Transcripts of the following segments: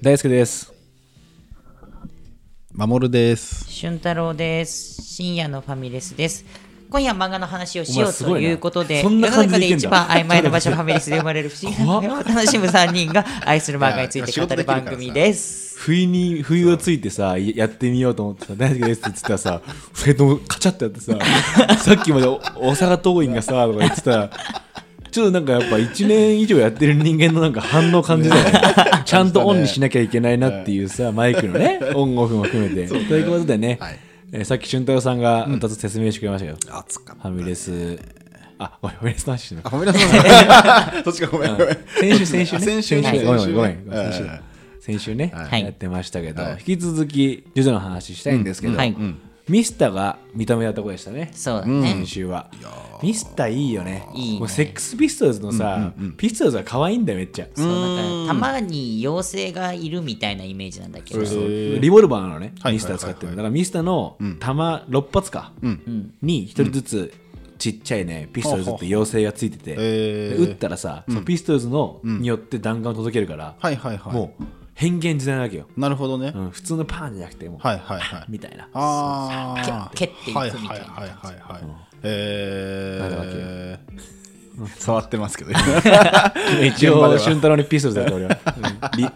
大輔です。守です。俊太郎です。深夜のファミレスです。今夜は漫画の話をしようとお前すごいうことで、そんな世の中ででいけんだ一番曖昧な場所ファミレスで生まれる不思議な怖っ会話を楽しむ3人が愛する漫画について語る番組です。不意に、不意をついてさ、やってみようと思ってさ、大輔ですって言ってたらさ、二人ともカチャってやってさ、さっきまでお大阪桐蔭がさ、とか言ってたら、ちょっとなんかやっぱ1年以上やってる人間のなんか反応感じだよ ね。ちゃんとオンにしなきゃいけないなっていうさ、マイクのね、オンオフも含めて。ということでね、はい。えーさっき俊太郎さんが2つ説明してくれましたよ。暑かっファミレス、あ、ごめんファミレスの話してるた。あ、ごめんなさい。そっちかごめんごめん。先週、先週ね。あ先週ごめんごめん。先週やってましたけど、はい。引き続き、ジョジョの話したいんですけど、はいミスタが認めたところでしたね。そうだね。先週は。ミスタいいよね。いいね。もうセックスピストルズのさ、ピストルズが可愛いんだよ、めっちゃ。そうなん。かたまに妖精がいるみたいなイメージなんだけど、リボルバーのね、はいミスター使ってる。だからミスタの弾6発か、に1人ずつちっちゃいね、ピストルズって妖精がついてて、へー。で撃ったらさ、そのピストルズのによって弾丸を届けるから、はいはいはい。もう変幻自在なわけよ。なるほどね。うん、普通のパンじゃなくてもう、はいはいはい。みたいな。ああ。蹴蹴っていくみたいなはいはいはいはいはい。なるわえー。触ってますけど。一応、俊太郎にピストルズやって俺は。うんリ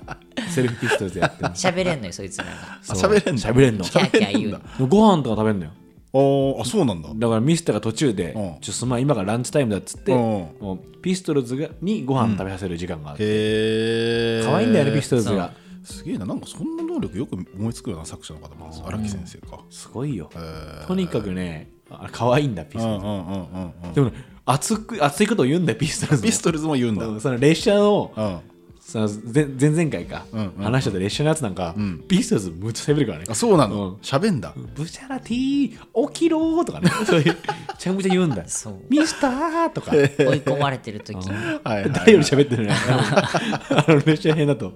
セルフピストルズやってます。喋れんのよ、そいつらが。喋れんの？喋れんの。キャーキャー言うの。ご飯とか食べんのよ。あ、そうなんだ。だからミスターが途中で、うんちょっとまあ今がランチタイムだっつって、うんもうピストルズがにご飯食べさせる時間がある。へえ。可愛いんだよね、ピストルズが。すげえな、なんかそんな能力よく思いつくような作者の方まず荒木先生か。すごいよ。へとにかくね、あ可愛いんだ、ピストルズ。うんうんうんうんうん。でもね、熱く、熱いことを言うんだよ、ピストルズも。ピストルズも言うんだ。その列車の、うん。その前前々回か、うんうん話してた列車のやつなんか、ピストルズむっちゃ喋るからね。あ、そうなうんの喋んだ。ブチャラティー、起きろーとかね、そういう、めちゃくちゃ言うんだよ。そうミスターとか、追い込まれてる時に。はいはい。誰より喋ってるね。あの列車編だと。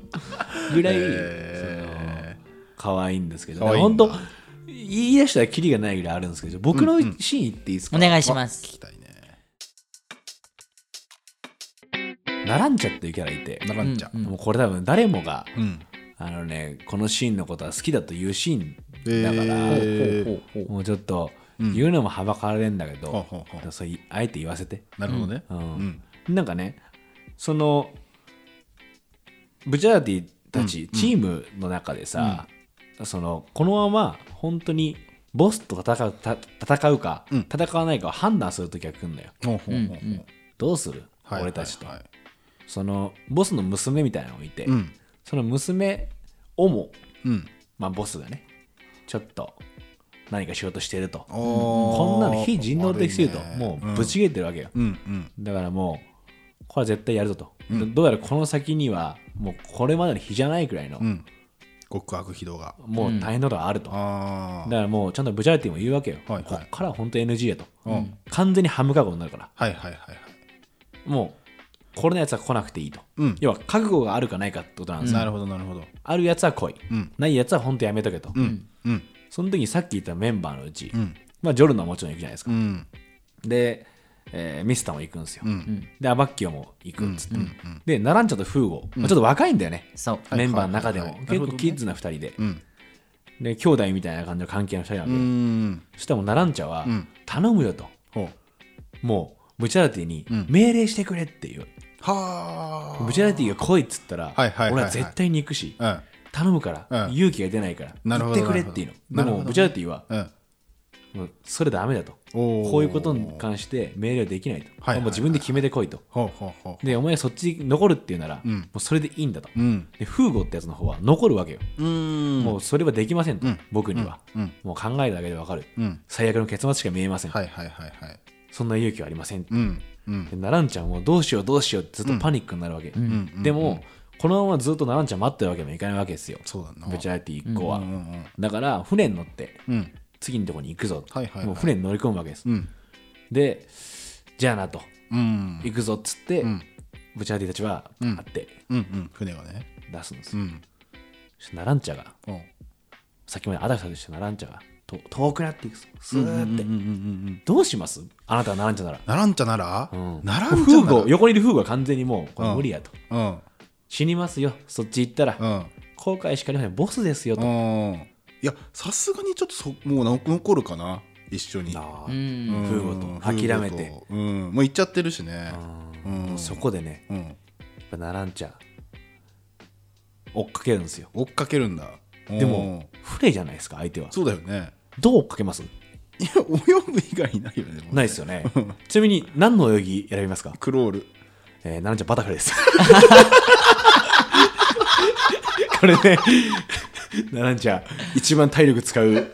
ぐらい、え可愛いんですけど、本当言い出したらキリがないぐらいあるんですけど、僕のシーン言っていいですか、お願いしーます。聞きたいナランチャっていうキャラいて、ならんちゃん。もうこれ多分誰もが、うん。あのね、このシーンのことは好きだというシーンだから、えーもうちょっと言うのもはばかられるんだけど、ほうほうほう。そういあえて言わせて。なるほどね。うん。なんかね、そのブチャーティたち、チームの中でさ、そのこのまま本当にボスと戦うた戦うか、うん。戦わないかを判断するときが来るんだよ。どうする、はい。俺たちと、そのボスの娘みたいなのをいて、うん。その娘をも、うん。まあ、ボスがねちょっと何かしようとしてると、ここんなの非人道的すぎると、もうぶち切れてるわけよ、うんうん。だからもうこれは絶対やるぞと、どどうやらこの先にはもうこれまでの日じゃないくらいの、うん。極悪非道が。もう大変なことがあると、だああ。からもうちゃんとブチャーティも言うわけよ、はいはいこっからは本当 NG やと、うん完全にハムカゴになるからはいはいはいはい。もうこれのやつは来なくていいと、うん。要は覚悟があるかないかってことなんですよ、なるほどなるほど。あるやつは来い、うん。ないやつは本当やめとけと、うん。うん。その時にさっき言ったメンバーのうち、うん。まあ、ジョルノはもちろん行くじゃないですか、うん。で、えーミスターも行くんですよ、うん。でアバッキオも行くっつって、うん。でナランチャとフーゴ、まあちょっと若いんだよね、そう。いメンバーの中でも、はいはいはい結構キッズな2人で、うん。で兄弟みたいな感じの関係の2人なん。そしたらもうナランチャは、ん。頼むよと。ほう。もうブチャラティにん。命令してくれっていう、はブチャラティが来いっつったら、はいはいはいはい。俺は絶対に行くし、あ。頼むから、うん。勇気が出ないからなるほど言ってくれっていうの。でなるほど。もブチャラティはうん。うん。もうそれダメだと。おー。こういうことに関して命令はできないと、はいはいはい。もう自分で決めてこいと。ほうほうほでお前そっちに残るっていうなら、ん。もうそれでいいんだと、う。うん。でフーゴってやつの方は残るわけよ、うん。もうそれはできませんと、うん。僕には、うん。もう考えるだけでわかる、うん。最悪の結末しか見えません、はいはいはいはい。そんな勇気はありません、うん。うん。でナランちゃんもどうしようどうしようってずっとパニックになるわけ、んでも、このままずっとナランちゃん待ってるわけにはいかないわけですよそうだな。ブチャラティ一行は、だから船に乗ってうん。次のとこに行くぞ、はいはいはいもう船に乗り込むわけです、うん。でじゃあなとうん。行くぞっつって、んブチャラティたちはうん会って。船がね。出すんですよ、うん。ナランチャがうん。さっきまでアダクサでしたナランチャがと遠くなっていくスーって。どうします？あなたはナランチャなら、ナランチャなら？うん。ナランチャなら？フーゴ横にいるフーゴは完全にもうこれ無理やと、うん。死にますよ。そっち行ったら、うん。後悔しかありませんボスですよと、うん。いやさすがにちょっとそもうの残るかな？一緒に。あ。うーん。フーゴと諦めて。うん。もう行っちゃってるしね。ううん。んそこでね。うん。やっぱナランチャ追っかけるんですよ。追っかけるんだ。でもフレじゃないですか相手は。そうだよね。どう追っかけます？いや泳ぐ以外ないよねもうないですよね。ちなみに何の泳ぎ選びますか？クロール。えー、ナランチャバタフライです。これねナランチャ一番体力使う。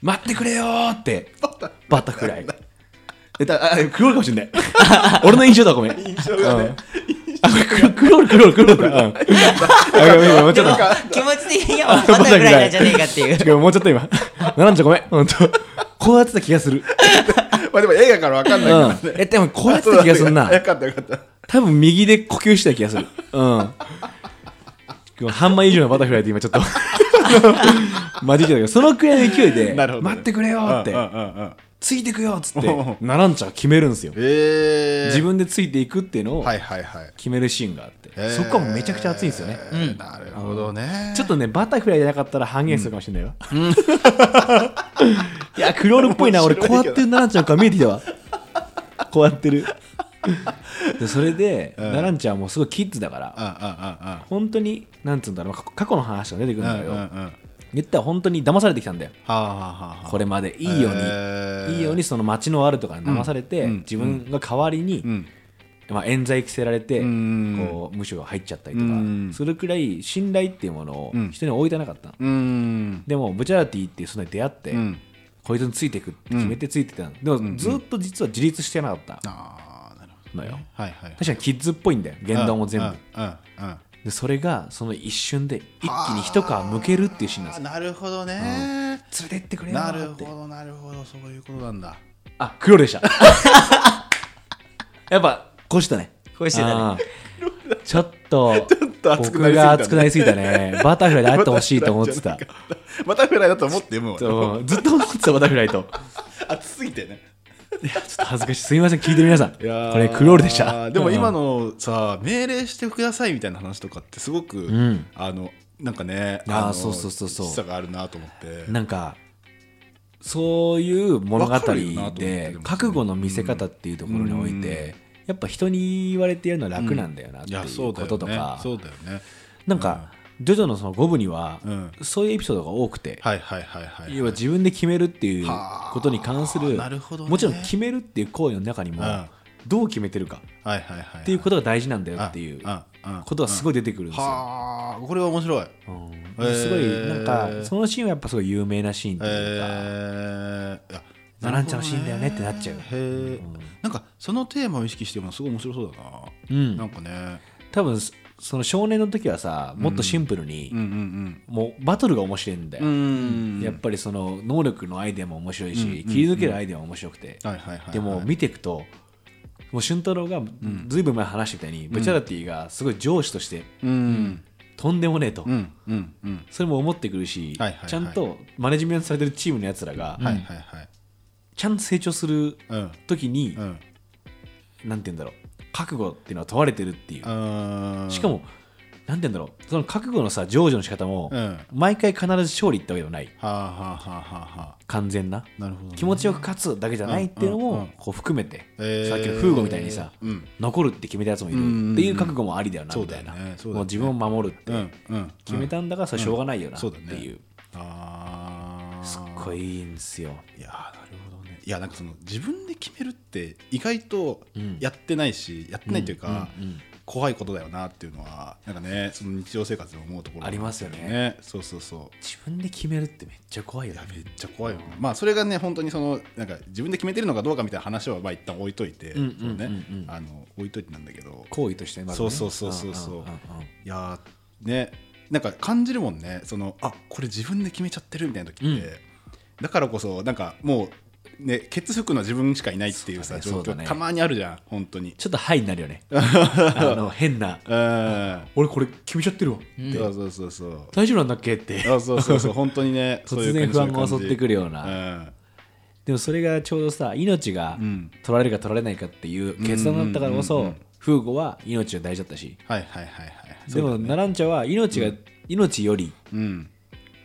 待ってくれよーって。バタフライ。えだあクロールかもしれない。俺の印象だごめん。印象がね。あこれクロールクロールクロールだ、うん、もうちょっと気持ち的にはバタフライなんじゃねえかって。いう違うもうちょっと今ナランチャごめん本当こうやってた気がするまあでも映画からわかんないからねうん。えでもこうやってた気がするなよかったよかった多分右で呼吸してた気がする。うん。半枚以上のバタフライって今ちょっと。混じっちゃったけど、そのくらいの勢いで、待ってくれよって。うん、うんうんうんついてくよっつっうんて、ナランチャが決めるんですよ。えー。自分でついていくっていうのをはいはいはい。決めるシーンがあって、えー。そこはめちゃくちゃ熱いんですよね。えーなるほどね。ちょっとね、バタフライじゃなかったら半減するかもしれないよ。いや、クロールっぽいな、俺、こうやってるナランチャの顔見えてきたわ。こうやってる。でそれで、うん。ナランチャはもうすごいキッズだから、うんうんうんうん。本当に、なんつうんだろう、過過去の話が出てくるんだけど、うんうんうん。は言ったら本当に騙されてきたんだよ。あはあはあこれまでいいように、えー。いいようにその街の悪とかに騙されて、うん。自分が代わりに、うん。まあ、冤罪着せられて、うん。こう無所が入っちゃったりとか、うん。するくらい信頼っていうものをうん。人に置いてなかったでもブチャラティっていうそのに出会って、うん。こいつについていくって決めてついてたの、でもずっと実は自立してなかったああなるほのよ、どはいはい。確かにキッズっぽいんだよ。言動も全部、うん。うん。うんでそれがその一瞬で一気に一皮むけるっていうシーンなんですよ。あなるほどね。連れてってくれよ。なるってほどなるほど。そういうことなんだ。あ黒でしたやっぱこうしたね。こうしてたね。ちょっと僕が熱くなりすぎたね。バタフライであってほ しいと思ってた。バタフライだと思って読むわ。そうずっと思ってたバタフライと。熱すぎてねいやちょっと恥ずかしい。すみません聞いてる皆さん。これクロールでした。でも今ののさ命令してくださいみたいな話とかってすごく、ん。あのなんかねのあーそうそうそうそう。しさがあるなと思って。なんかそういう物語で覚悟の見せ方っていうところにおいてやっぱ人に言われてやるのは楽なんだよなっていうこととか。そうだよね。なんかジョジョのその5部にはうん。そういうエピソードが多くてはいはいはいはい要は自分で決めるっていうはあことに関するね。もちろん決めるっていう行為の中にもうん。どう決めてるかはいはいはいっていうことが大事なんだよっていうことがすごい出てくるんですよ。はあこれは面白い。うん。すごいなんかそのシーンはやっぱすごい有名なシーンというか、えー。いやナランチャのシーンだよねってなっちゃう。へえ、なんかそのテーマを意識してるのすごい面白そうだな、うん。なんかね。多分その少年の時はさもっとシンプルに、うんうんもうバトルが面白いんだよ、うん。うんやっぱりその能力のアイデアも面白いし、うん。切り抜けるアイデアも面白くて、はいはいはいはい。でも見ていくともう俊太郎がずいぶん前話してたように、ブチャラティがすごい上司としてうん。とんでもねえと、うんうんうん。それも思ってくるし、はいはいはい。ちゃんとマネジメントされてるチームのやつらが、はいはいはい。ちゃんと成長するうん。時に、うん。なんて言うんだろう覚悟っていうのは問われてるっていう、うんしかもなんて言うんだろう。その覚悟のさ成就の仕方も、うん。は毎回必ず勝利ってわけではない。あはあはあはあ。は完全な。あなるほどね。気持ちよく勝つだけじゃないっていうのうんうんうん。もこう含めて、えー。さっきのフーゴみたいにさ、うん。残るって決めたやつもいるうんっていう覚悟もありだよなそうだよみたいな、うもう自分を守るって決めたんだからそれしょうがないよなってそうだね。いう、ああすっごいいいんですよ。いやーなるほどねいやなんかその自分で決めるって意外とうん。やってないし、やってないというか、うんうん怖いことだよなっていうのはなんかねその日常生活で思うところありますよね。そうそうそう。自分で決めるってめっちゃ怖いよね。いやめっちゃ怖いよね。まあそれがね本当にそのなんか自分で決めてるのかどうかみたいな話はまあ一旦置いといて、うんうんうんうん。そうねあの置いといてなんだけど。行為としてまずね。そうそうそうそう。そうんんんん。いやーねなんか感じるもんね。そのあこれ自分で決めちゃってるみたいな時って、うん。だからこそなんかもうねケツ吹くのは自しかいないっていうさ状況、そうだねそうだね。たまにあるじゃん本当に。ちょっとハイになるよね。あの変な。うん。俺これ決めちゃってるわ。そうそうそうそう。大丈夫なんだっけって。そうそうそうそう本当にね そういう突然不感じ。安が襲ってくるような、うん。でもそれがちょうどさ命がうん。取られるか取られないかっていう決断だったからこそ、うんうんうんうん。フーゴは命が大事だったし。はいはいはいはい。でもナランチャは命が、命よりうん。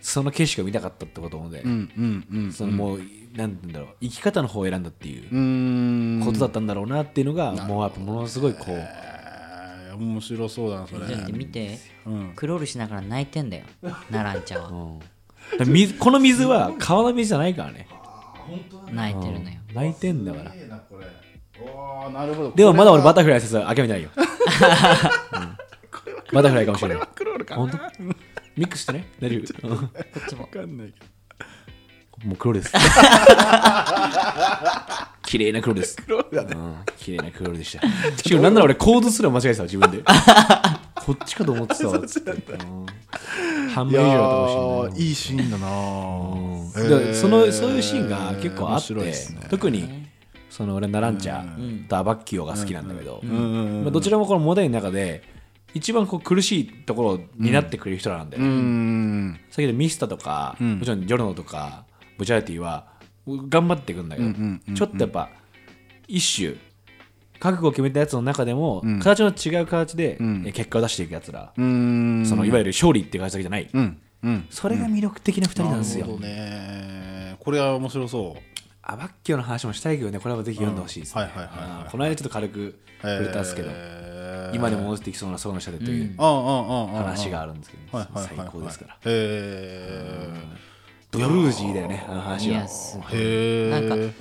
その景色を見たかったってことで、うんうんうん。そのもう、なんだろう。生き方の方を選んだっていうことだったんだろうなっていうのが、もうやっぱものすごいこう、えー。面白そうだなそれ。だって見て、うん。クロールしながら泣いてんだよ。ナランチャは。うん。水この水は川の水じゃないからね。泣いてるのよ。泣いてんだから。なこれ。おーなるほど。でもまだ俺バタタフライ説諦めてないよ、うん。バタフライかもしれない。クロールかな。本当？ミックスしてね。大丈夫。うん。こっちも。わかんないけどもう黒です。綺麗な黒です。クロールだね。うん綺麗な黒でした。しかもなんなら俺コードすら間違えてたわ自分で。こっちかと思ってたわ。つってうん。半分以上だったかもしれないーいいシーンだなうん。へー。だからそのそういうシーンが結構あ面って、特にその俺ナランチャとアバッキオが好きなんだけど、まあ、どちらもこのモデルの中で一番こう苦しいところを担ってくれる人なんだよね、うん。うん先ほどミスタとか、ん。もちろんジョルノとかブチャラティは頑張っていくんだけど、うんうんうんちょっとやっぱ一種覚悟を決めたやつの中でも、ん。形の違う形で、ん。え結果を出していくやつら、うん。そのいわゆる勝利っていう形だけじゃない、うん。うん。それが魅力的な2人なんですよ、ね。これは面白そう。アバッキオの話もしたいけどね。これはぜひ読んでほしいです、この間ちょっと軽く触れたんですけど、へー。今でも戻ってきそうな層の下でという話があるんですけど、はいはいはいはい。最高ですから、へえブルージーだよねあの話は。いやすごい。へえなんか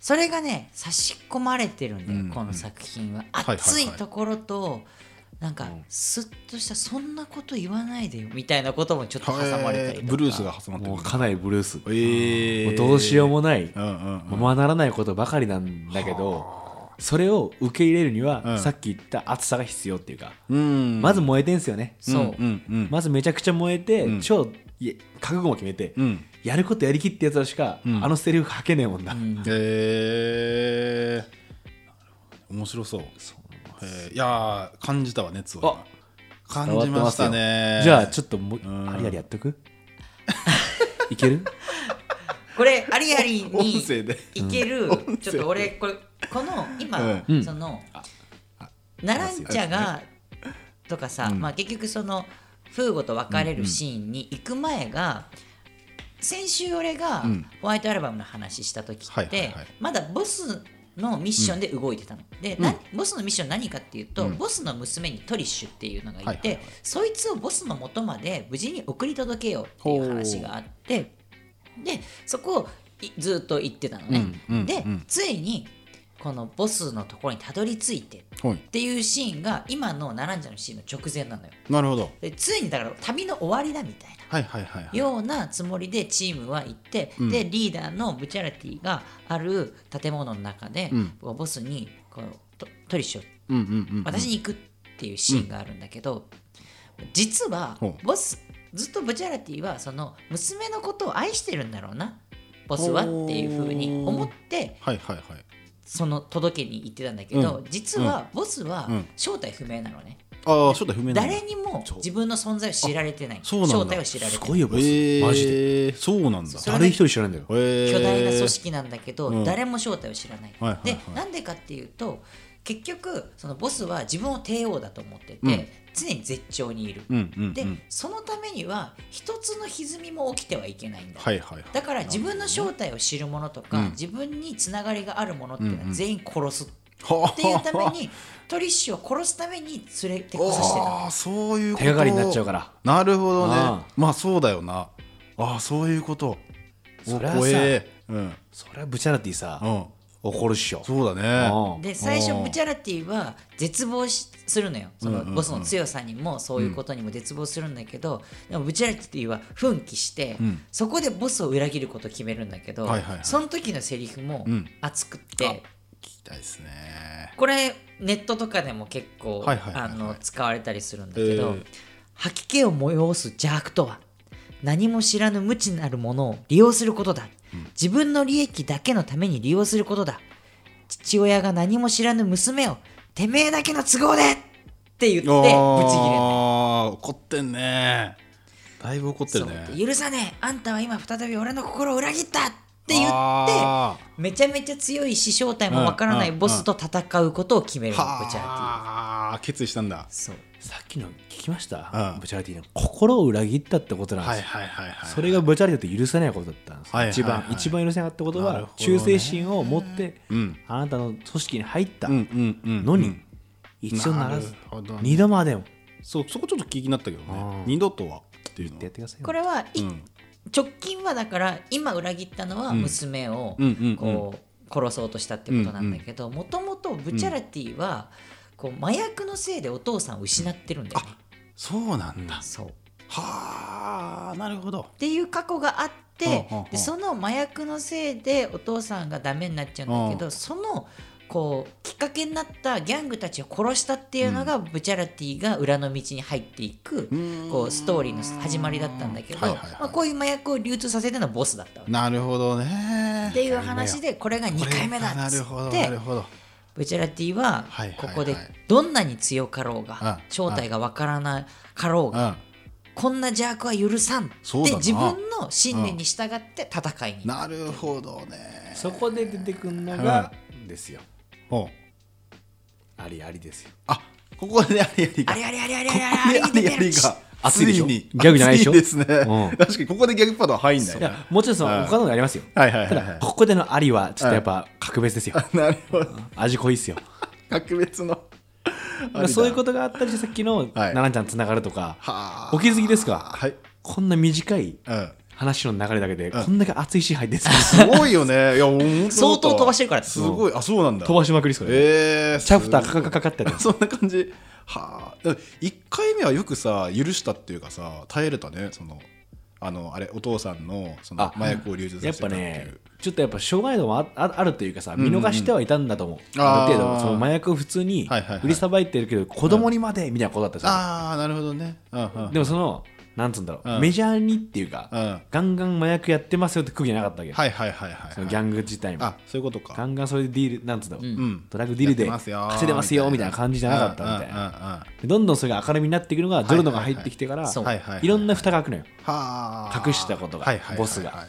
それがね差し込まれてるんだよ、うん。この作品は。はいはい熱いところと、なんかスッとしたそんなこと言わないでよみたいなこともちょっと挟まれたりとか。ブルースが挟まってる。もうかなりブルース、えもうどうしようもない、うんうんままならないことばかりなんだけどそれを受け入れるには、うん。さっき言った熱さが必要っていうか、うん。まず燃えてんすよね、そう、うんうん。まずめちゃくちゃ燃えて、うん。超いえ覚悟も決めて、うん。やることやりきってやつらしか、ん。あのセリフ吐けねえもんだ、うん。へえ面白そう。へー。いやー感じたわ熱をあ感じましたね。じゃあちょっともありありやっとく？いける？これありあり音に声で。いける、ちょっと俺これこの今、うん。そのナランチャがとかさ、うんまあ、結局そのフーゴと別れるシーンに行く前が、先週俺がうん。ホワイトアルバムの話した時って、まだボスのミッションで動いてたの。で、なボスのミッション何かっていうと、うん。ボスの娘にトリッシュっていうのがいて、そいつをボスの元まで無事に送り届けようっていう話があってでそこをいずっと言ってたのね。うんうんで、うん。ついにこのボスのところにたどり着いてはい。っていうシーンが今のナランジャのシーンの直前なのよ。なるほど。でついにだから旅の終わりだみたいな。はいはいはいはい。ようなつもりでチームは行って、うん。でリーダーのブチャラティがある建物の中で、うん。ボスにこうトトリッシュをうんうんうん。私に行くっていうシーンがあるんだけど、実はボスずっとブチャラティはその娘のことを愛してるんだろうなボスはっていうふうに思ってはいはいはいその届けに行ってたんだけど、うん。実はボスはうん。正体不明なのね、ああ正体不明誰にも自分の存在を知られてない。そうなんだ。正体を知られてない。すごいよボス、えー。マジで。そうなんだ。誰一人知らないんだよ。巨巨大な組織なんだけど、うん。誰も正体を知らない。はいはいはい。でなんでかっていうと結局そのボスは自分を帝王だと思ってて、うん。常に絶頂にいる。うんうんうん。で、そのためには一つの歪みも起きてはいけないんだ。はいはい。はいだから自分の正体を知るものとか、うん。自分につながりがあるものっていうのは全員殺す。っはていうためにトリッシュを殺すために連れてこさせてるああそういうこと。手がかりになっちゃうから。なるほどね。あまあそうだよな。ああそういうこと。そりゃさえ。うん。それはブチャラティさ、うん怒るっしょ。そうだね。うん。で最初うん。ブチャラティは絶望しするのよ。そのボスの強さにもそういうことにも絶望するんだけど、でもブチャラティは奮起して、うん。そこでボスを裏切ることを決めるんだけど、はいはいはい。その時のセリフもうん。熱くって、聞きたいですね。これネットとかでも結構はいはいはいはい。あの使われたりするんだけど、えー。吐き気を催す邪悪とは何も知らぬ無知なるものを利用することだ、自分の利益だけのために利用することだ。父親が何も知らぬ娘をてめえだけの都合でって言ってブチああ怒ってんね。だいぶ怒ってそるね。う。許さねえ。あんたは今再び俺の心を裏切った。っって言ってあめちゃめちゃ強いし正体もわからないうんボスと戦うことを決めるーの。ブチャラティはあ決意したんだ。そうさっきの聞きました、うん。ブチャラティの心を裏切ったってことなんです。よ、はいはいはいはい。それがブチャラティって許せないことだったんです。よ、はいはいはい。一番一番許せなかったことは、ね。忠誠心を持って、うん。あなたの組織に入ったうんうんうんのに、うん一度ならず二度までも。そうそこちょっと気になったけどあねー二度とはっていうのってやってくださいよ。これは、いうん。直近はだから今裏切ったのはうん。娘をうんうんうん。こう殺そうとしたってことなんだけどもともとブチャラティはこう麻薬のせいでお父さんを失ってるんだよね。そうなんだ。そう。はあなるほど。っていう過去があってでその麻薬のせいでお父さんがダメになっちゃうんだけうどそのこうきっかけになったギャングたちを殺したっていうのが、ブチャラティが裏の道に入っていくん。こうストーリーの始まりだったんだけど、はいはいはい。まあ、こういう麻薬を流通させてのボスだったわけ。なるほどね。っていう話でこれが2回目だっつなるほどってなるほどブチャラティはここでどんなに強かろううん。が正体がわからなかろうがうん。こんな邪悪は許さんって自分の信念に従って戦いに行くなるほどね。そこで出てくるのが、ですよ。ありありですよ。あここでありありが。ありありありありこありこでありありが熱いでしょ？ギャグじゃないでしょ？熱ですね。うん。確かにここでギャグパートは入んないいやもちろんそのうん他のがありますよ、はいはいはいたはい。だここでのありはちょっとやっぱ格別ですよ。なるほど。味濃いっすよ。格別の。そういうこととがあったりしてさっきのはい。奈々ちゃんつながるとか、はお気づきですか？はい。こんな短いうん。話の流れだけで、ん。こんだけ熱い詩入ってるんですすごいよね。いや相当飛ばしてるから。すごい。あそうなんだ。飛ばしまくりですこれ、えー、チャプターカカカカカってそんな感じはあ。1回目はよくさ許したっていうかさ耐えれたねそのあのあれお父さんのそのあ麻薬を流通さやっぱせてたっていう。ねちょっとやっぱ障害度もあああるというかさ見逃してはいたんだと思う、うんある程度その麻薬を普通に売りさばいてるけど子供にまでみたいなことだったんですよ、ああなるほどね。うんうん。でもそのなんつうんだろう、うん。メジャーにっていうか、うん。ガンガン麻薬やってますよって空気なかったわけ、はいはいはいはいそのギャング自体も。あそういうことか。ガンガンそれでディールなんつうんだろう、うん。ドラッグディールでやってますよ稼いでますよみたいな感じじゃなかったみたいな、なでどんどんそれが明るみになっていくのがジョルノが入ってきてから、そう。はいはいいろんな蓋が開くのよ。はあ。隠したことがはいはいはいはい。ボスが。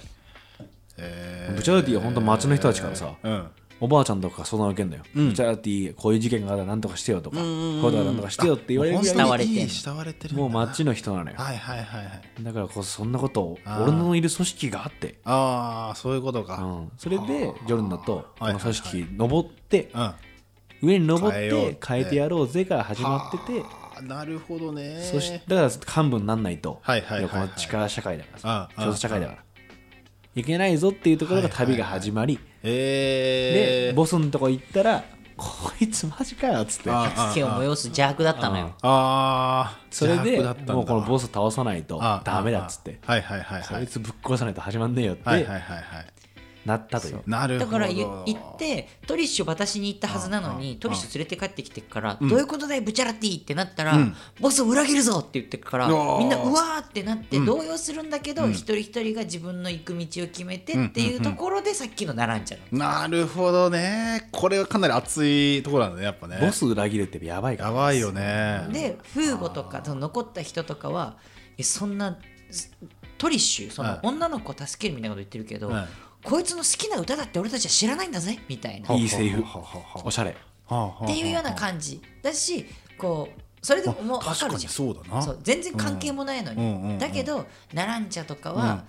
えー。ブチャラティは本当街の人たちからさ、うんおばあちゃんとか相談受けんだよ、ブチャラティこういう事件があったら何とかしてよとか、こういうことが何とかしてよって言われるぐらい。慕われて慕われてるもう街の人なのよ。はいはいはいはい。だからこそそんなことを俺のいる組織があって、ああそういうことか。うん、それでジョルノとこはいの組織登ってうん。上に登ってて。変えてやろうぜから始まってて。はあなるほどね。そしてだから幹部になんないと。はいはいはいはい。この力社会だからさ。ああ競争社会だから。いけないぞっていうところが旅が始まりえー、でボスのとこ行ったらこいつマジかよっつって。あ吐き気を催す邪悪だったのよ。あーそれでもうこのボス倒さないとあダメだっつって。はいはいはいはい。こいつぶっ殺さないと始まんねえよってはいはいはいはいなったという。なるほど。だから言行ってトリッシュ渡しに行ったはずなのにトリッシュ連れて帰ってきてからん。どういうことだよブチャラティってなったらうん。ボスを裏切るぞって言ってからみんなうわーってなってうん。動揺するんだけどうん。一人一人が自分の行く道を決めてっていうところでさっきのナランチャの。なるほどね。これはかなり熱いところなんだねやっぱね。ボス裏切るってやばいから。やばいよね。でフーゴとかその残った人とかはえそんなすトリッシュそのはい。女の子を助けるみたいなこと言ってるけど、はいこいつの好きな歌だって俺たちは知らないんだぜみたいな。いいセリフ。おしゃれ。はっていうような感じ。だしこうそれでも分かるじゃん。そうだな。そう全然関係もないのに、だけどナランチャとかは、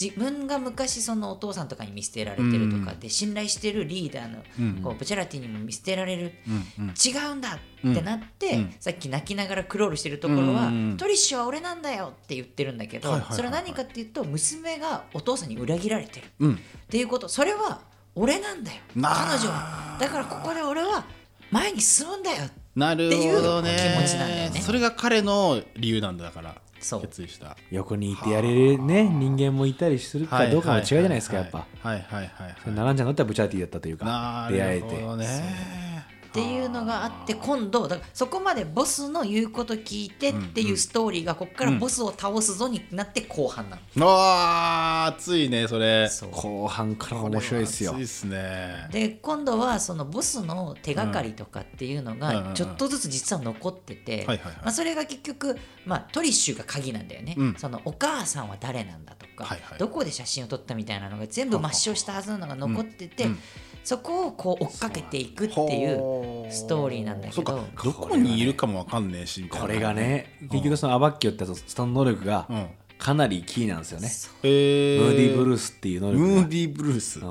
自分が昔そのお父さんとかに見捨てられてるとかで、信頼してるリーダーの、うん。こうブチャラティにも見捨てられる、違うんだってなって、うん。さっき泣きながらクロールしてるところは、うんトリッシュは俺なんだよって言ってるんだけど、それは何かっていうと娘がお父さんに裏切られてる、うん。っていうこと。それは俺なんだよ。彼な女は。だからここで俺は前に進むんだよ。なるほどね。っていう気持ちなんだよね。それが彼の理由なんだから決意した。横にいてやれるね人間もいたりするかどうかの違いじゃないですかやっぱ。はいはいはいはいナランちゃんだったらブチャーティーだったというかな出会えて。るほどねっていうのがあって今度だからそこまでボスの言うこと聞いてっていうストーリーがここからボスを倒すぞになって後半なの。あー熱いねそれ。そう後半から面白いですよ。熱いっすね。で今度はそのボスの手がかりとかっていうのうんうんうん。がちょっとずつ実は残ってて、はいはいはい。まあ、それが結局、まあ、トリッシュが鍵なんだよね、うん。そのお母さんは誰なんだとか、はいはい。どこで写真を撮ったみたいなのが全部抹消したはずなのが残ってて、うんうんそこをこう追っかけていくっていうストーリーなんだけど。どこにいるかもわかんねえしみたいな。これがね結局そのアバッキオってスタン能力がうん。かなりキーなんですよね。へムーディーブルーースっていう能力が。ムーディーブルース。こ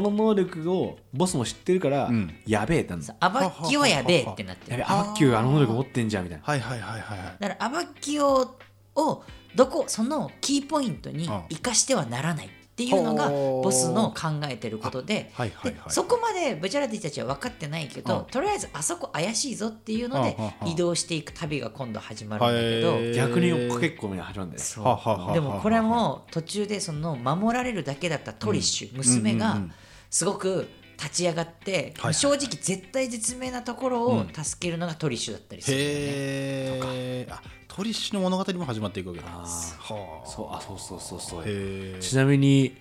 の能力をボスも知ってるから、うん。やべえってアバッキオはやべえってなってる。やべえアバッキオがあの能力持ってんじゃんみたいな。はいはいはいはいはい。だからアバッキオをどこそのキーポイントに生かしてはならないっていうのがボスの考えてることで。はいはいではい。そこまでブチャラティたちは分かってないけうん。どとりあえずあそこ怪しいぞっていうので移動していく旅が今度始まるんだけど。逆に追っかけっこみたいなの始まるんだよでもこれも途中でその守られるだけだったトリッシュ娘がうんうんうんすごく立ち上がってはいはい正直絶対絶命なところを助けるのがトリッシュだったりするね。へえあトリッシュの物語も始まっていくわけだ。あはあ。そうあそうそうそうそう。ちなみに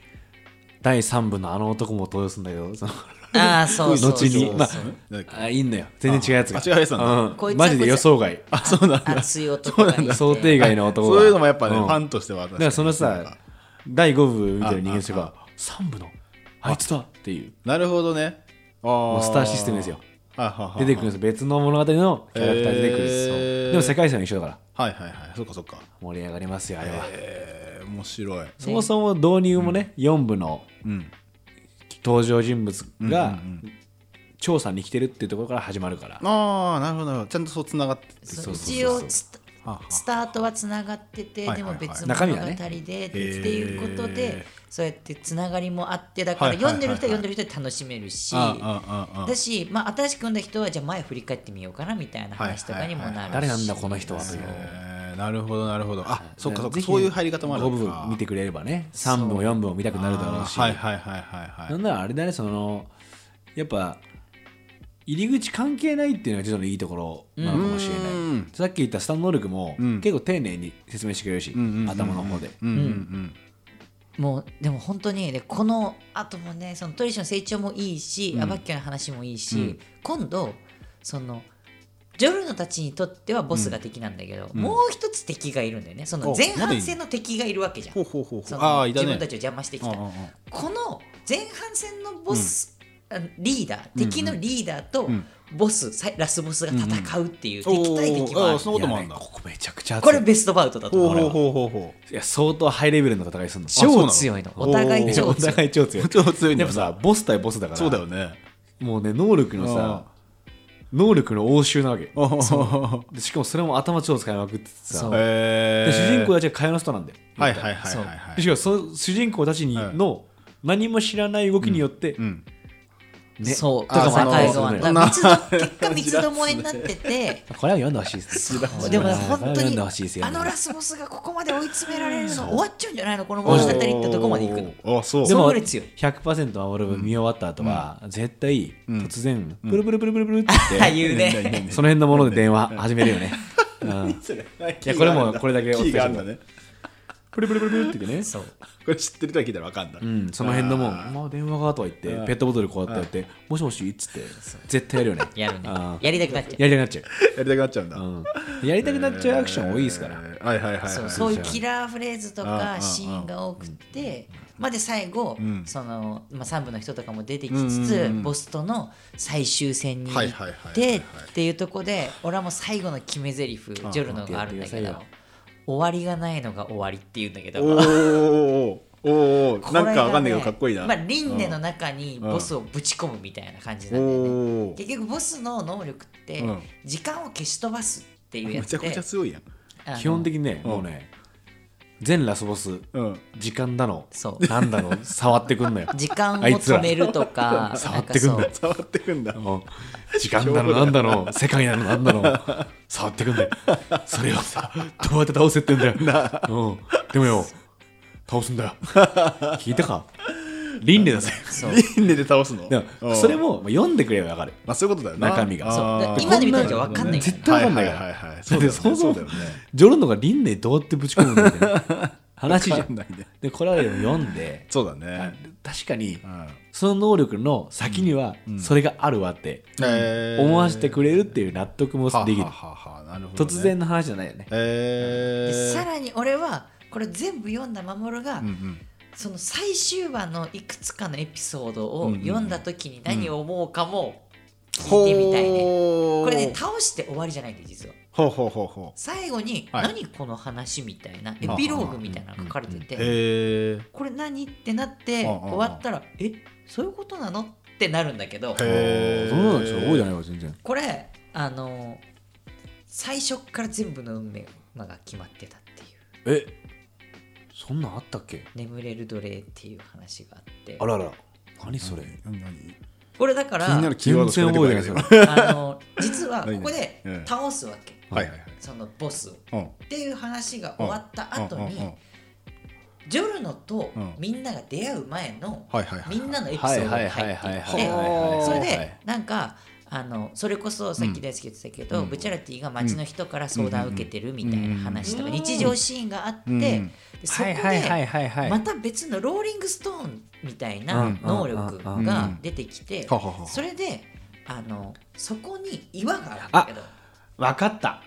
第3部のあの男も登場するんだけどそのああそうそうそう 後にまあいいんだよ。全然違うやつが。あ違うやつなんだ。うん。マジで予想外。あそうなんだ。熱い男想定外の男が。そういうのもやっぱねうん。ファンとしてはだからそのさ第5部みたいな人間としてあが3部の？あいつだっていう。なるほどね。ももうスターシステムですよ。出出てくるんです別の物語のキャラクター出てくるへー。でも世界線は一緒だから。はいはいはい。そっかそっか。盛り上がりますよあれは。えー面白い。そもそも導入もね4部のうん。登場人物が調査に来てるっていうところから始まるから。ああなるほどなるほど。ちゃんとそうつながってそうそうそうそう。一応スタートはつながってて、はいはいはい。でも別中身物語で、っていうことでそうやってつながりもあってだから読んでる人は読んでる人で楽しめるし、だし、まあ、新しく読んだ人はじゃあ前振り返ってみようかなみたいな話とかにもなるし、誰なんだこの人はという。えー。なるほどなるほど。あそっかそっか。ぜひそういう入り方もある5のか。部見てくれればね3部も4部も見たくなるだろうし。はいはいはいはいはい。なんならあれだねそのやっぱ入り口関係ないっていうのが実はいいところなのかもしれない、うん。さっき言ったスタン能力も、うん。結構丁寧に説明してくれるし、頭の方で、もうでも本当にでこの後もねそのトリッシュの成長もいいし、アバッキョの話もいいし、うん。今度そのジョルノたちにとってはボスが敵なんだけど、うん。もう一つ敵がいるんだよね。そのお前半戦の敵がいるわけじゃん。自分たちを邪魔してきた。この前半戦のボス、あリーダー敵のリーダーとうん。ボス、さラスボスが戦うっていううん。敵対敵もあそんなこともあるんだ。ここめちゃくちゃこれベストバウトだと思う。ほうほうほうほう。ほいや相当ハイレベルの戦いするの。超強いの。お互い超強い。互い超強いう超強い。でもさ ボス対ボスだから。そうだよね。もうね能力のさ能力の応酬なわけ。しかもそれも頭超使いまくっててさ。で主人公たちが蚊帳の人なんだよ。はいはいはいはいはい。でしかもその主人公たちにの何も知らない動きによって、うんね。そう。とかもあったり結果三つどもえになってて。これは読んでほしいですでも本当にあのラスボスがここまで追い詰められるの終わっちゃうんじゃないの？この物語ってとこまで行くの。あそう。でもぐらい強い100%守る分見終わった後は、絶対うん。突然プルプルプルプルプルって。言って、言うねその辺のもので電話始めるよね、うん、いやこれもこれだけお伝えしとくキーがあるんだね。プルプルプルプルって言ってね。そう これ知ってる人は聞いたら分かんだうん、その辺のもん、まあ、電話がとか言って、うん。ペットボトルこうやってやって、もしもしっつって、絶対やるよね。やるね。やりたくなっちゃう。やりたくなっちゃやりたくなっちゃうんだ。う。うん、やりたくなっちゃうアクション多いですから。えーはいはいはいはい。そうそういうキラーフレーズとかシーンが多くてまあで最後、うん。その、まあ、3部の人とかも出てきつつ、うんうんうんボスとの最終戦に行はいってっていうとこで俺はもう最後の決め台詞ジョルノがあるんだけど終わりがないのが終わりっていうんだけど。おーおーおーおなんかわかんないけどかっこいいな。まあ、輪廻の中にボスをぶち込むみたいな感じなんだよね、結局ボスの能力ってうん。時間を消し飛ばすっていうやつで。めちゃくちゃ強いやん。基本的にね、うんもうね、全ラスボス、うん。時間だの、そう。なんだの、触ってくんのよ。時間をあいつら。止めるとか触ってくんだ触ってくんだ。うん。時間だの、なんだの、世界なの、なんだの、触ってくんだよ。それをさ、どうやって倒せってんだよ。うん、でもよ、倒すんだよ。聞いたか？輪廻だぜ。輪廻で倒すの？でもそれもまあ読んでくれば分かる。まあそういうことだよな。中身が。今で見たら分かんない絶対分かんないから。はいはいはいはい。そうだよね。そもそもそうだよね。ジョロンドが輪廻どうやってぶち込むんだみたいな。話じゃん。んないね。でこれはでも読んで。そうだね。確かにうん。その能力の先にはそれがあるわってえー。思わせてくれるっていう納得もできる。ははははなるほどね。突然の話じゃないよね。さらに俺はこれ全部読んだ守が、うんうんその最終話のいくつかのエピソードを読んだ時に何を思うかも聞いてみたいね、これね倒して終わりじゃないんで実はほうほうほうほう。最後にはい。何この話みたいなエピローグみたいなのが書かれててこれ何ってなって終わったらえそういうことなの？ってなるんだけどそうなんですよ多いじゃないわ全然。これあの最初から全部の運命が決まってたっていう。えそんなんあったっけ？眠れる奴隷っていう話があって。あらら。何それ？何？何？これだから気になるキーワードしか全然出てこ覚えてないないあの実は ここで倒すわけ、はいはいはい。そのボスを。うん。っていう話が終わった後に、うん。うん。うん。うん。ジョルノとうん。みんなが出会う前のはいはいはいみんなのエピソードが入っていはいはいはいはいてはいそれはいでなんかあのそれこそさっき大好き言ってたけど、うん。ブチャラティが街の人から相談を受けてるみたいな話とかうん。日常シーンがあって、うん。でそこで、また別のローリングストーンみたいな能力が出てきてそれであのそこに岩があるんだけど。分かった。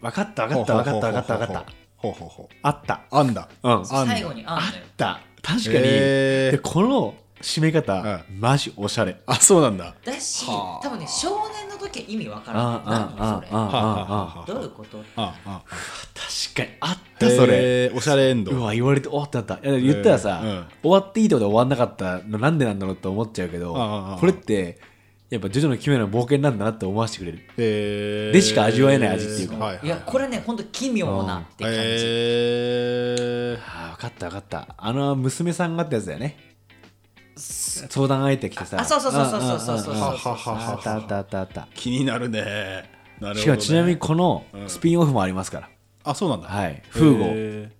分かった分かった分かった分かった分かった。ほうほうほう。あった。あんだ。うん最後にあんのよ。だ確かに、へー。でこの締め方、うマジおしゃれ。あそうなんだ。だしはあ。多分ね少年の時は意味わからあない何それ。あああああ。どういうこと？ああ。確かにあったそれ。おしゃれエンド。うわ言われておってなった。言ったらさ、終わっていいとこで終わんなかったのなんでなんだろうって思っちゃうけどああああこれってやっぱジョジョの奇妙な冒険なんだなって思わせてくれる。へー。でしか味わえない味っていうか。はいはいい。やこれねほんと奇妙なって感じ。へーああ分かった分かった。あの娘さんがってやつだよね相談相手来てさ。あそうそうそうそうそうそうそうああああははははあったあったあったあった気になるねなるほどねしかもちなみにこのスピンオフもありますから、あそうなんだはいフーゴへ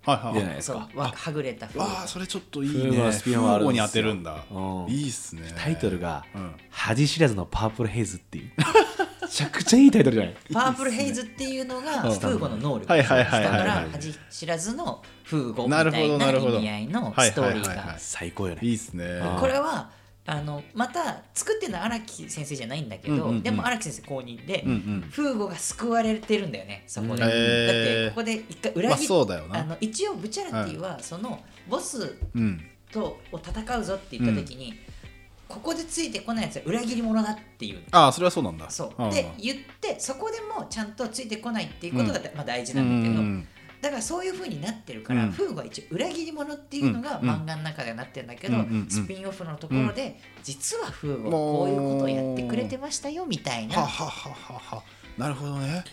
ーはいはいじゃないですかそうわはぐれた風ああそれちょっといいフーゴねのスピンオフあるんに当てるんだうんいいっすねタイトルがうん「恥知らずのパープルヘイズ」っていうちゃくちゃいいタイトルじゃない？パープルヘイズっていうのがフーゴの能力。だからはい恥知らずのフーゴみたないるほどななるほど。意味合いのストーリーが。最高よね。いいっすね。これはあのまた作ってるのは荒木先生じゃないんだけど、うんうんうん。でも荒木先生公認で、うんうん。フーゴが救われてるんだよねそこで、へーだってここで一回裏まあ切っそうだよな。あの一応ブチャラティはそのボスうんとを戦うぞって言った時に、ここでついてこないやつは裏切り者だっていう。ああそれはそうなんだ。そう、ん。で言ってそこでもちゃんとついてこないっていうことが、まあ、大事うなんだけど、んだからそういう風になってるから、うん。フーゴは一応裏切り者っていうのがうん。漫画の中ではなってるんだけど、うんうんうんスピンオフのところで、実はフーゴはこういうことをやってくれてましたよみたいな。はははははなるほどね。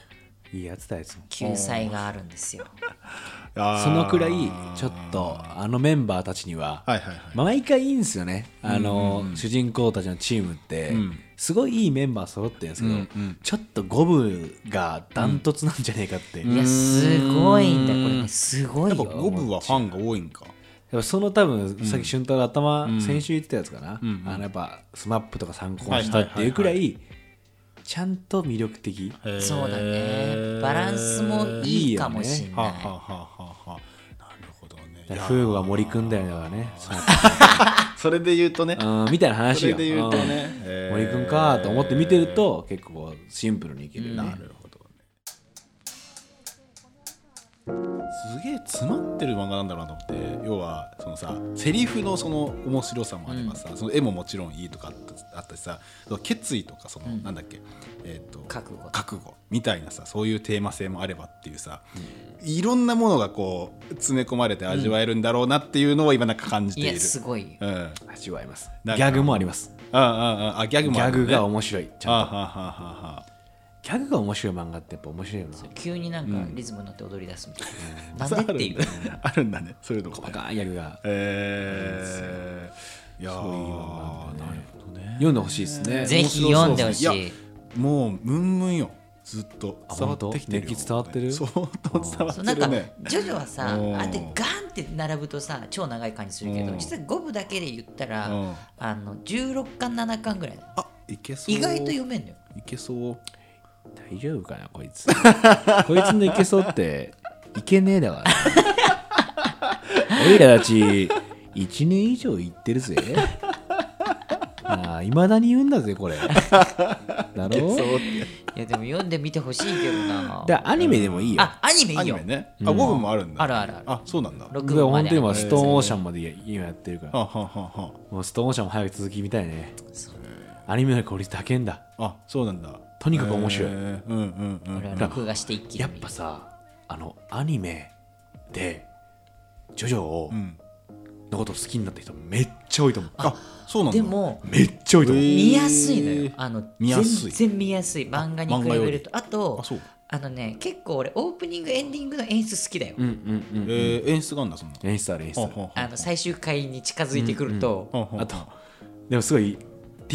いいやつだやつも。救済があるんですよ。そのくらいちょっとあのメンバーたちにははいはいはい。毎回いいんですよね。あのうん主人公たちのチームってうん。すごいいいメンバー揃ってるんですけどうんうん。ちょっと五分がダントツなんじゃねえかって。いやすごいんだこれねすごいよ。やっぱ五分はファンが多いんか。やっぱその多分さっき俊太郎頭、ん。先週言ってたやつかな、うんうん。あのやっぱスマップとか参考にしたっていうくらはいいちゃんと魅力的？そうだね。バランスもいいかもしんない。はあはあはあはあはあ。なるほどね。だからフーゴが森くんだよねだからね。それで言うとね。うんみたいな話よ。それで言うとね。うん。森くんかと思って見てると結構シンプルにいけるよね、なるほどすげえ詰まってる漫画なんだろうなと思って要はそのさセリフのその面白さもあればさ、その絵ももちろんいいとかあったしさ決意とかその、なんだっけえっ、と覚悟。覚悟みたいなさそういうテーマ性もあればっていうさ、いろんなものがこう詰め込まれて味わえるんだろうなっていうのを今なんか感じている。いやすごい。ようん、あ味わえます。ギャグもあります。ああああギャグギもね。ャグが面白い。ちゃんと。あははははギャグが面白い漫画ってやっぱ面白いよな。急になんかリズムに乗って踊り出すみたいな、なんでっていう。あるんだね。そういうのもね。細かいギャグが。えー、いやーそういう漫画でねなるほどね。読んでほしいですね。ぜひ読んでほしい。いやもうムンムンよ。ずっとあ伝わってきてる熱気伝わってる？相当伝わそうなんかってるねジョジョはさう。んあってガンって並ぶとさ超長い感じするけどうん。実は5部だけで言ったらうん。あの16巻7巻ぐらい。だあいけそう。意外と読めんのよ。いけそう大丈夫かなこいつ。こいつのいけそうっていけねえだからおいらたち1年以上行ってるぜ。いまだに言うんだぜこれ。だろ？いやでも読んでみてほしいけどな。だアニメでもいいよ。あアニメいいよ。アニメね。あ5部もあるんだ。あるあるある。あそうなんだ。6僕は本当に今ストーンオーシャンまで今やってるから。ははははもうストーンオーシャンも早く続き見たいね。アニメの効率高いんだ。あそうなんだとにかく面白い。うんうんうん。俺は録画して一気に。やっぱさあのアニメでジョジョのこと好きになった人めっちゃ多いと思う。あそうなんだ。でもめっちゃ多いと思う。見やすいのよ。あの見やすい。全然見やすい。漫画に比べると。あとあそう。あのね結構俺オープニングエンディングの演出好きだよ、うんうんうんえー演出があんだそんな演出ある演出あの最終回に近づいてくると、はははあとでもすごい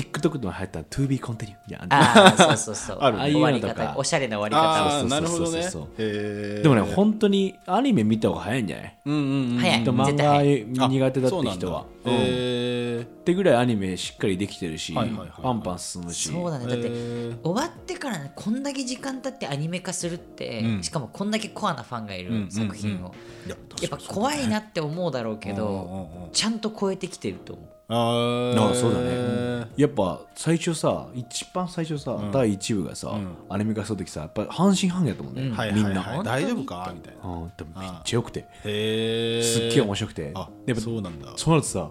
TikTok の流行った To be continued いやああそうそうそう。あるね。終わりああいうのとか方おしゃれな終わり方。なるほどね。でもね本当にアニメ見た方が早いんじゃない？うんうんうん早いと漫絶対早い。画苦手だって人はあそうなん。だへってぐらいアニメしっかりできてるしはいはいはいパンパン進むし。そうだね。だってへー。終わってからねこんだけ時間経ってアニメ化するって、うん。しかもこんだけコアなファンがいるうんうんうん。作品を、いややっぱ怖いなって思うだろうけうんど、うんうん。ちゃんと超えてきてると思う。あー。あそうだね。やっぱ最初さ一番最初さ、第1部がさ、ん。アニメ化する時さやっぱ半信半疑だと思うんだよ、うん。はいみんな、はい。はい大丈夫か？みたいな。うん、でもめっちゃよくて。へえすっげえ面白くて。あやっぱそうなんだ。そうなるとさ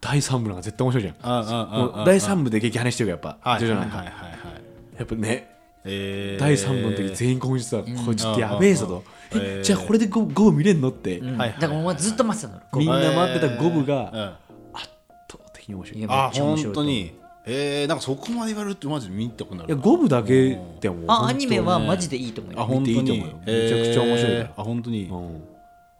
第3部なんか絶対面白いじゃん。第3部で激跳ねしてるからやっぱ、はいジョジョなんか、はいはいはいやっぱねえー。第3部の時全員興奮してさ、これちょっとやべえぞと、じゃあこれで 5, 5部見れんの？って、だからもうずっと待ってたの。みんな待ってた5部うん。が圧倒的に面白い。いいややあ本当に。えー、なんかそこまで言われるとマジで見たくなるな5部だけでもあアニメはマジでいいと思いあます見ていいと思うよ。めちゃくちゃ面白いあ本当に。うん、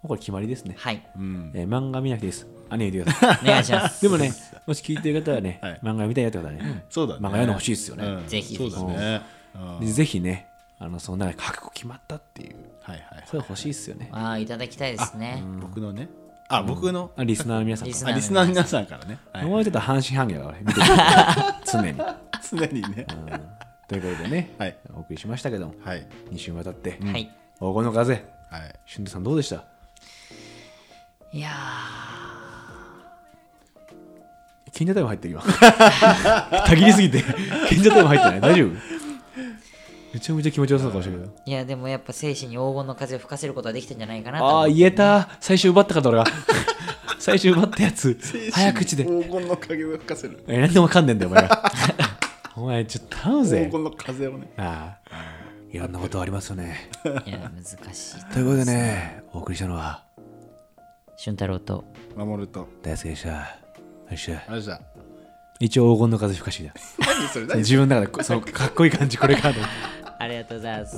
これ決まりですね、はい。うん。えー漫画見なくていいですアニメ見てくださいお願いします。でもねもし聞いてる方はね、はい。漫画見たいよって方はね、そうだね。漫画読んでほしいですよね、うん。ぜひそうだね。うん。でぜひねあのそんな覚悟決まったっていう。はいはいそれ欲しいっすよね。ああいただきたいですね。僕のね？あ僕の？あリスナーの皆さんリスかあリスナーの皆さんからね。らもうちょっと半信半疑だから見てく 常に、常にね。ということでね、はい。お送りしましたけどもはい。2週にわたって、はい。黄金の風はい。俊太さんどうでした？いや賢者タイム入ってる今 たぎりすぎて。賢者タイム入ってない。大丈夫？めちゃめちゃ気持ちよさそうかもしれないけど。ーいやでもやっぱ精神に黄金の風を吹かせることができたんじゃないかなとああ思って。言えた。最初奪ったかと俺が最初奪ったやつ。早口で。黄金の影を吹かせる。え何でも噛んでんだよお前が お前ちょっと頼む黄ぜ金の風をね。ああいろんなことありますよね。いや難しいということでねお送りしたのは俊太郎と。守ると。大輔でしたよっしゃあれじゃ一応黄金の風吹かしてきた。何それ？何？自分の中でそのかっこいい感じこれからの ありがとうございます